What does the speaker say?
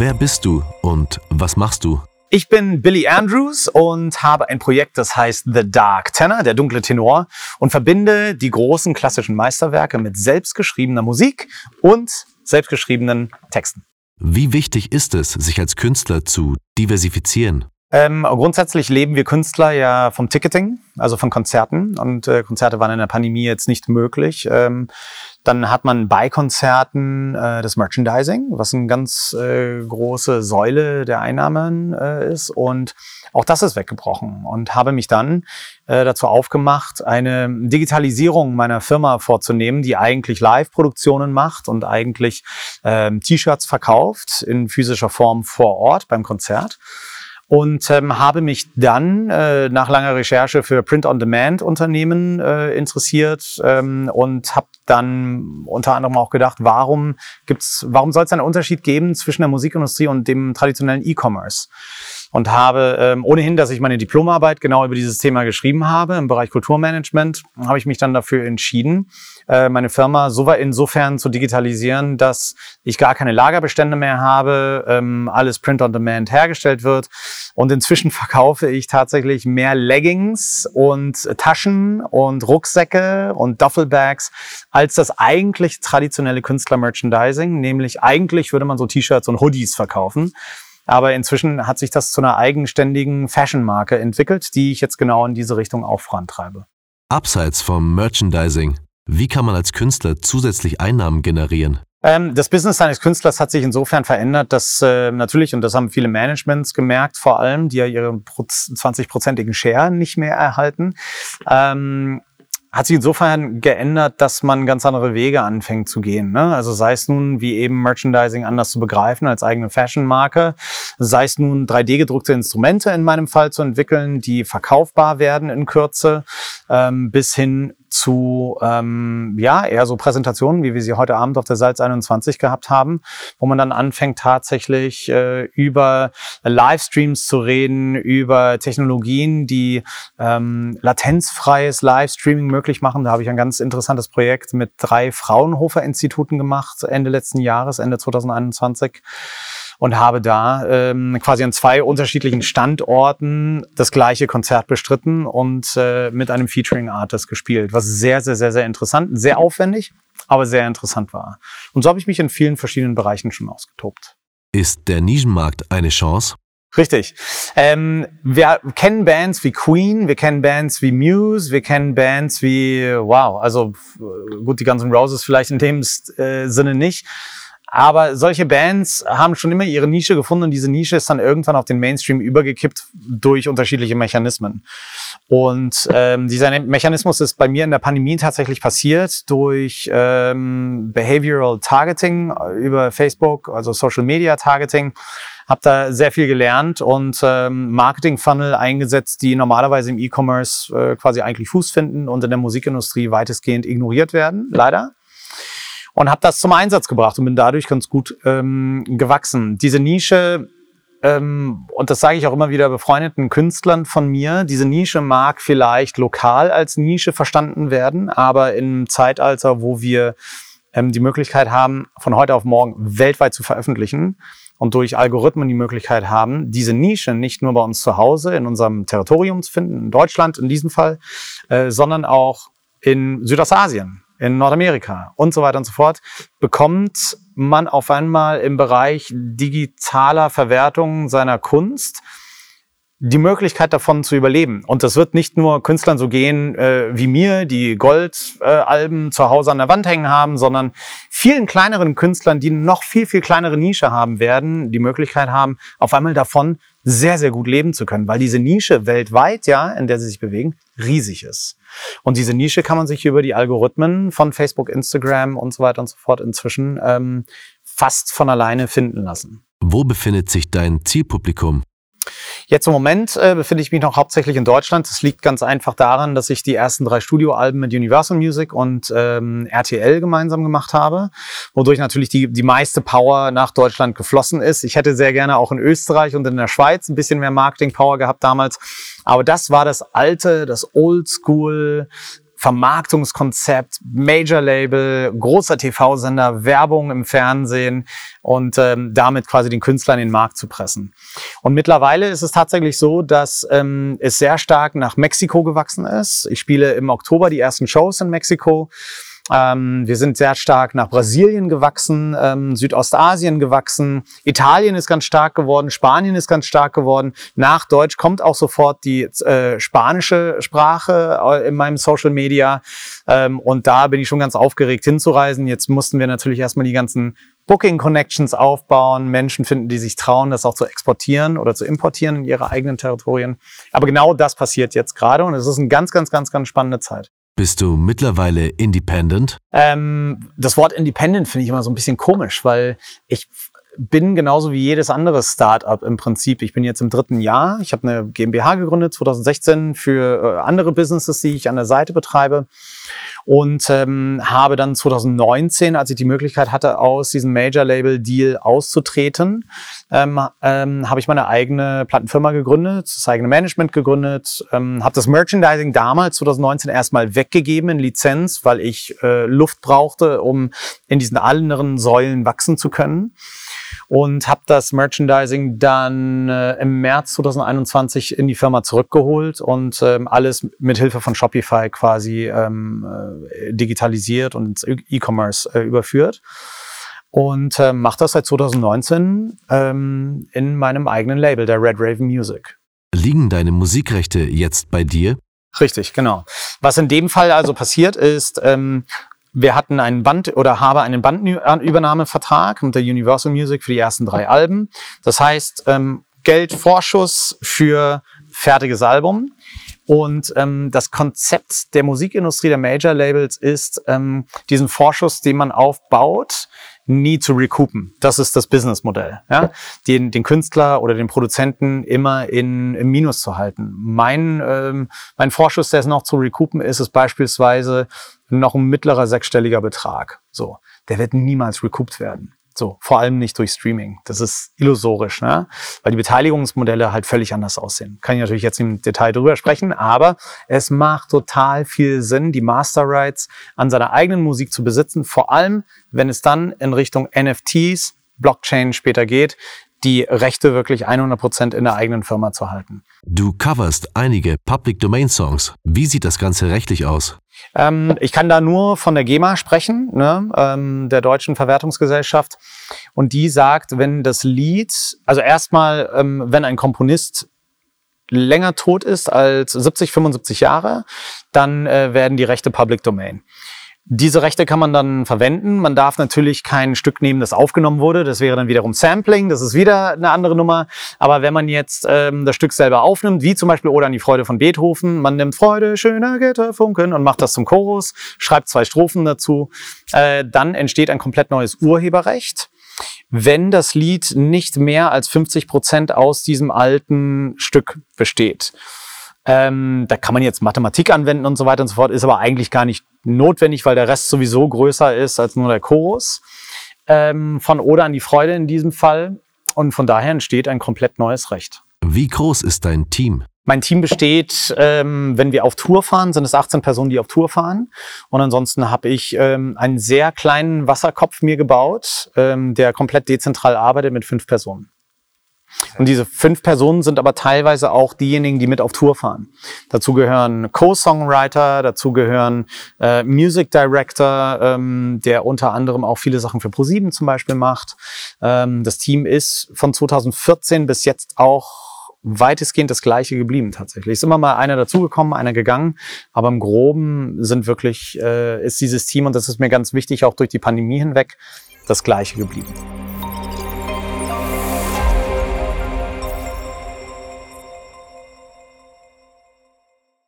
Wer bist du und was machst du? Ich bin Billy Andrews und habe ein Projekt, das heißt The Dark Tenor, der dunkle Tenor, und verbinde die großen klassischen Meisterwerke mit selbstgeschriebener Musik und selbstgeschriebenen Texten. Wie wichtig ist es, sich als Künstler zu diversifizieren? Ähm, grundsätzlich leben wir Künstler ja vom Ticketing, also von Konzerten. Und äh, Konzerte waren in der Pandemie jetzt nicht möglich. Ähm, dann hat man bei Konzerten äh, das Merchandising, was eine ganz äh, große Säule der Einnahmen äh, ist. Und auch das ist weggebrochen. Und habe mich dann äh, dazu aufgemacht, eine Digitalisierung meiner Firma vorzunehmen, die eigentlich Live-Produktionen macht und eigentlich ähm, T-Shirts verkauft in physischer Form vor Ort beim Konzert und ähm, habe mich dann äh, nach langer Recherche für Print-on-Demand-Unternehmen äh, interessiert ähm, und habe dann unter anderem auch gedacht, warum gibt's, warum soll es einen Unterschied geben zwischen der Musikindustrie und dem traditionellen E-Commerce? Und habe ähm, ohnehin, dass ich meine Diplomarbeit genau über dieses Thema geschrieben habe im Bereich Kulturmanagement, habe ich mich dann dafür entschieden, äh, meine Firma so insofern zu digitalisieren, dass ich gar keine Lagerbestände mehr habe, ähm, alles Print on Demand hergestellt wird und inzwischen verkaufe ich tatsächlich mehr Leggings und Taschen und Rucksäcke und Duffelbags als das eigentlich traditionelle Künstler-Merchandising, nämlich eigentlich würde man so T-Shirts und Hoodies verkaufen. Aber inzwischen hat sich das zu einer eigenständigen Fashion-Marke entwickelt, die ich jetzt genau in diese Richtung auch vorantreibe. Abseits vom Merchandising, wie kann man als Künstler zusätzlich Einnahmen generieren? Ähm, das Business eines Künstlers hat sich insofern verändert, dass äh, natürlich, und das haben viele Managements gemerkt, vor allem, die ja ihre 20-prozentigen Share nicht mehr erhalten, ähm, hat sich insofern geändert, dass man ganz andere Wege anfängt zu gehen. Ne? Also sei es nun, wie eben Merchandising anders zu begreifen als eigene Fashion-Marke, sei es nun 3D-gedruckte Instrumente in meinem Fall zu entwickeln, die verkaufbar werden in Kürze, ähm, bis hin zu ähm, ja eher so Präsentationen, wie wir sie heute Abend auf der Salz 21 gehabt haben, wo man dann anfängt tatsächlich äh, über Livestreams zu reden, über Technologien, die ähm, latenzfreies Livestreaming möglich machen. Da habe ich ein ganz interessantes Projekt mit drei Fraunhofer-Instituten gemacht Ende letzten Jahres, Ende 2021 und habe da ähm, quasi an zwei unterschiedlichen Standorten das gleiche Konzert bestritten und äh, mit einem Featuring Artist gespielt, was sehr, sehr, sehr, sehr interessant, sehr aufwendig, aber sehr interessant war. Und so habe ich mich in vielen verschiedenen Bereichen schon ausgetobt. Ist der Nischenmarkt eine Chance? Richtig. Ähm, wir kennen Bands wie Queen, wir kennen Bands wie Muse, wir kennen Bands wie, wow, also gut, die ganzen Roses vielleicht in dem äh, Sinne nicht. Aber solche Bands haben schon immer ihre Nische gefunden und diese Nische ist dann irgendwann auf den Mainstream übergekippt durch unterschiedliche Mechanismen. Und ähm, dieser Mechanismus ist bei mir in der Pandemie tatsächlich passiert durch ähm, Behavioral Targeting über Facebook, also Social Media Targeting. Hab da sehr viel gelernt und ähm, Marketing-Funnel eingesetzt, die normalerweise im E-Commerce äh, quasi eigentlich Fuß finden und in der Musikindustrie weitestgehend ignoriert werden, leider und habe das zum Einsatz gebracht und bin dadurch ganz gut ähm, gewachsen. Diese Nische ähm, und das sage ich auch immer wieder befreundeten Künstlern von mir, diese Nische mag vielleicht lokal als Nische verstanden werden, aber im Zeitalter, wo wir ähm, die Möglichkeit haben, von heute auf morgen weltweit zu veröffentlichen und durch Algorithmen die Möglichkeit haben, diese Nische nicht nur bei uns zu Hause in unserem Territorium zu finden, in Deutschland in diesem Fall, äh, sondern auch in Südostasien in Nordamerika und so weiter und so fort, bekommt man auf einmal im Bereich digitaler Verwertung seiner Kunst die Möglichkeit davon zu überleben. Und das wird nicht nur Künstlern so gehen äh, wie mir, die Goldalben äh, zu Hause an der Wand hängen haben, sondern vielen kleineren Künstlern, die noch viel, viel kleinere Nische haben werden, die Möglichkeit haben, auf einmal davon sehr, sehr gut leben zu können, weil diese Nische weltweit, ja, in der sie sich bewegen, riesig ist. Und diese Nische kann man sich über die Algorithmen von Facebook, Instagram und so weiter und so fort inzwischen ähm, fast von alleine finden lassen. Wo befindet sich dein Zielpublikum? Jetzt im Moment äh, befinde ich mich noch hauptsächlich in Deutschland. Das liegt ganz einfach daran, dass ich die ersten drei Studioalben mit Universal Music und ähm, RTL gemeinsam gemacht habe, wodurch natürlich die, die meiste Power nach Deutschland geflossen ist. Ich hätte sehr gerne auch in Österreich und in der Schweiz ein bisschen mehr Marketing-Power gehabt damals. Aber das war das alte, das Oldschool Vermarktungskonzept, Major-Label, großer TV-Sender, Werbung im Fernsehen und ähm, damit quasi den Künstler in den Markt zu pressen. Und mittlerweile ist es tatsächlich so, dass ähm, es sehr stark nach Mexiko gewachsen ist. Ich spiele im Oktober die ersten Shows in Mexiko. Ähm, wir sind sehr stark nach Brasilien gewachsen, ähm, Südostasien gewachsen, Italien ist ganz stark geworden, Spanien ist ganz stark geworden. Nach Deutsch kommt auch sofort die äh, spanische Sprache äh, in meinem Social Media. Ähm, und da bin ich schon ganz aufgeregt hinzureisen. Jetzt mussten wir natürlich erstmal die ganzen Booking Connections aufbauen, Menschen finden, die sich trauen, das auch zu exportieren oder zu importieren in ihre eigenen Territorien. Aber genau das passiert jetzt gerade und es ist eine ganz, ganz, ganz, ganz spannende Zeit. Bist du mittlerweile independent? Ähm, das Wort independent finde ich immer so ein bisschen komisch, weil ich bin genauso wie jedes andere Startup im Prinzip. Ich bin jetzt im dritten Jahr. Ich habe eine GmbH gegründet 2016 für äh, andere Businesses, die ich an der Seite betreibe und ähm, habe dann 2019, als ich die Möglichkeit hatte, aus diesem Major-Label-Deal auszutreten, ähm, ähm, habe ich meine eigene Plattenfirma gegründet, das eigene Management gegründet, ähm, habe das Merchandising damals 2019 erstmal weggegeben in Lizenz, weil ich äh, Luft brauchte, um in diesen anderen Säulen wachsen zu können und habe das Merchandising dann äh, im März 2021 in die Firma zurückgeholt und ähm, alles mit Hilfe von Shopify quasi ähm, äh, digitalisiert und ins E-Commerce äh, überführt und äh, mache das seit 2019 ähm, in meinem eigenen Label, der Red Raven Music. Liegen deine Musikrechte jetzt bei dir? Richtig, genau. Was in dem Fall also passiert ist, ähm, wir hatten einen Band oder habe einen Bandübernahmevertrag mit der Universal Music für die ersten drei Alben. Das heißt, ähm, Geldvorschuss für fertiges Album. Und ähm, das Konzept der Musikindustrie der Major Labels ist, ähm, diesen Vorschuss, den man aufbaut, nie zu recoupen. Das ist das Businessmodell. Ja? Den, den Künstler oder den Produzenten immer in, im Minus zu halten. Mein, ähm, mein Vorschuss, der es noch zu recoupen ist, ist beispielsweise noch ein mittlerer sechsstelliger Betrag. So, der wird niemals recouped werden. So, vor allem nicht durch Streaming. Das ist illusorisch, ne? weil die Beteiligungsmodelle halt völlig anders aussehen. Kann ich natürlich jetzt im Detail drüber sprechen, aber es macht total viel Sinn, die Master Rights an seiner eigenen Musik zu besitzen, vor allem wenn es dann in Richtung NFTs, Blockchain später geht, die Rechte wirklich 100% in der eigenen Firma zu halten. Du coverst einige Public Domain Songs. Wie sieht das Ganze rechtlich aus? Ähm, ich kann da nur von der GEMA sprechen, ne, ähm, der deutschen Verwertungsgesellschaft. Und die sagt, wenn das Lied, also erstmal, ähm, wenn ein Komponist länger tot ist als 70, 75 Jahre, dann äh, werden die Rechte Public Domain. Diese Rechte kann man dann verwenden. Man darf natürlich kein Stück nehmen, das aufgenommen wurde. Das wäre dann wiederum Sampling. Das ist wieder eine andere Nummer. Aber wenn man jetzt ähm, das Stück selber aufnimmt, wie zum Beispiel Oder an die Freude von Beethoven, man nimmt Freude, schöner Gitterfunken und macht das zum Chorus, schreibt zwei Strophen dazu, äh, dann entsteht ein komplett neues Urheberrecht wenn das Lied nicht mehr als 50 Prozent aus diesem alten Stück besteht. Ähm, da kann man jetzt Mathematik anwenden und so weiter und so fort, ist aber eigentlich gar nicht notwendig, weil der Rest sowieso größer ist als nur der Chorus. Ähm, von Oder an die Freude in diesem Fall. Und von daher entsteht ein komplett neues Recht. Wie groß ist dein Team? Mein Team besteht, ähm, wenn wir auf Tour fahren, sind es 18 Personen, die auf Tour fahren. Und ansonsten habe ich ähm, einen sehr kleinen Wasserkopf mir gebaut, ähm, der komplett dezentral arbeitet mit fünf Personen. Und diese fünf Personen sind aber teilweise auch diejenigen, die mit auf Tour fahren. Dazu gehören Co-Songwriter, dazu gehören äh, Music Director, ähm, der unter anderem auch viele Sachen für ProSieben zum Beispiel macht. Ähm, das Team ist von 2014 bis jetzt auch weitestgehend das gleiche geblieben tatsächlich. Ist immer mal einer dazugekommen, einer gegangen, aber im Groben sind wirklich, äh, ist dieses Team, und das ist mir ganz wichtig, auch durch die Pandemie hinweg, das gleiche geblieben.